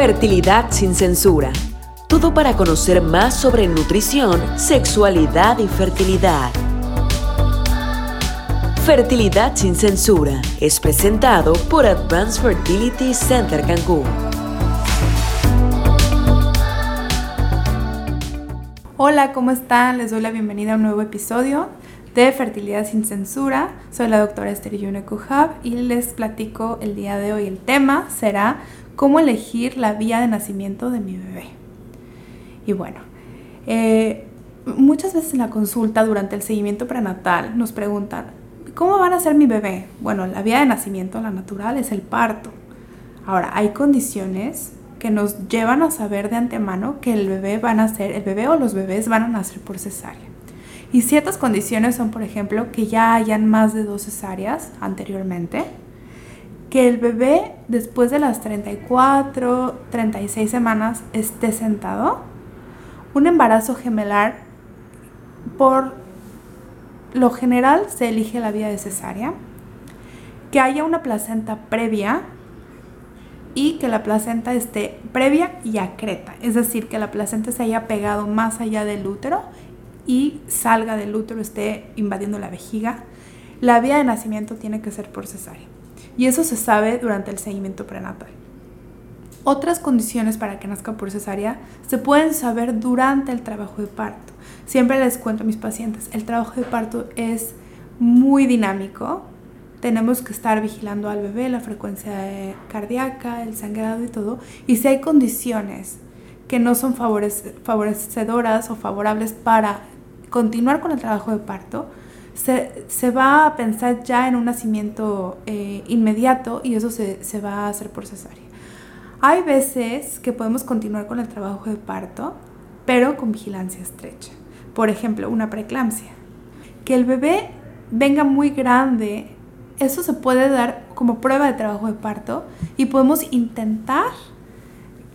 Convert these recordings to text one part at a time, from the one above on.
Fertilidad sin censura. Todo para conocer más sobre nutrición, sexualidad y fertilidad. Fertilidad sin censura es presentado por Advanced Fertility Center Cancún. Hola, ¿cómo están? Les doy la bienvenida a un nuevo episodio de Fertilidad sin Censura. Soy la doctora Esther Yune Kuhab y les platico el día de hoy. El tema será cómo elegir la vía de nacimiento de mi bebé. Y bueno, eh, muchas veces en la consulta durante el seguimiento prenatal nos preguntan, ¿cómo van a ser mi bebé? Bueno, la vía de nacimiento, la natural, es el parto. Ahora, hay condiciones que nos llevan a saber de antemano que el bebé va a nacer, el bebé o los bebés van a nacer por cesárea. Y ciertas condiciones son, por ejemplo, que ya hayan más de dos cesáreas anteriormente, que el bebé después de las 34, 36 semanas esté sentado. Un embarazo gemelar, por lo general, se elige la vía de cesárea. Que haya una placenta previa y que la placenta esté previa y acreta, es decir, que la placenta se haya pegado más allá del útero y salga del útero, esté invadiendo la vejiga. La vía de nacimiento tiene que ser por cesárea y eso se sabe durante el seguimiento prenatal. Otras condiciones para que nazca por cesárea se pueden saber durante el trabajo de parto. Siempre les cuento a mis pacientes, el trabajo de parto es muy dinámico. Tenemos que estar vigilando al bebé, la frecuencia cardíaca, el sangrado y todo. Y si hay condiciones que no son favorecedoras o favorables para continuar con el trabajo de parto, se, va a pensar ya en un nacimiento eh, inmediato y eso se, se va a hacer por cesárea. Hay veces que podemos continuar con el trabajo de parto, pero con vigilancia estrecha. Por ejemplo, una preeclampsia. Que el bebé venga muy grande, eso se puede dar como prueba de trabajo de parto y podemos intentar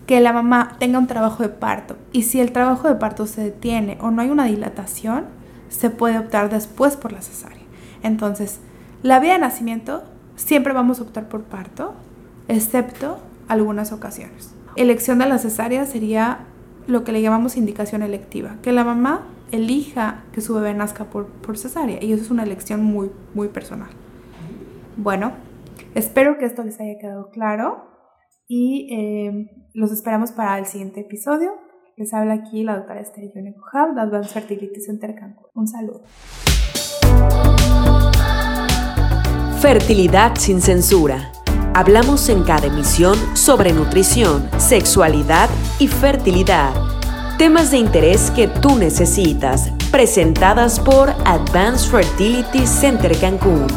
que la mamá tenga un trabajo de parto. Y si el trabajo de parto se detiene o no hay una dilatación, se puede optar después por la cesárea. Entonces, la vía de nacimiento siempre vamos a optar por parto, excepto algunas ocasiones. Elección de la cesárea sería lo que le llamamos indicación electiva, que la mamá elija que su bebé nazca por, por cesárea y eso es una elección muy, muy personal. Bueno, espero que esto les haya quedado claro y eh, los esperamos para el siguiente episodio. Les habla aquí la doctora Esther Yone de Advanced Fertility Center Cancún. Un saludo. Fertilidad sin censura. Hablamos en cada emisión sobre nutrición, sexualidad y fertilidad. Temas de interés que tú necesitas, presentadas por Advanced Fertility Center Cancún.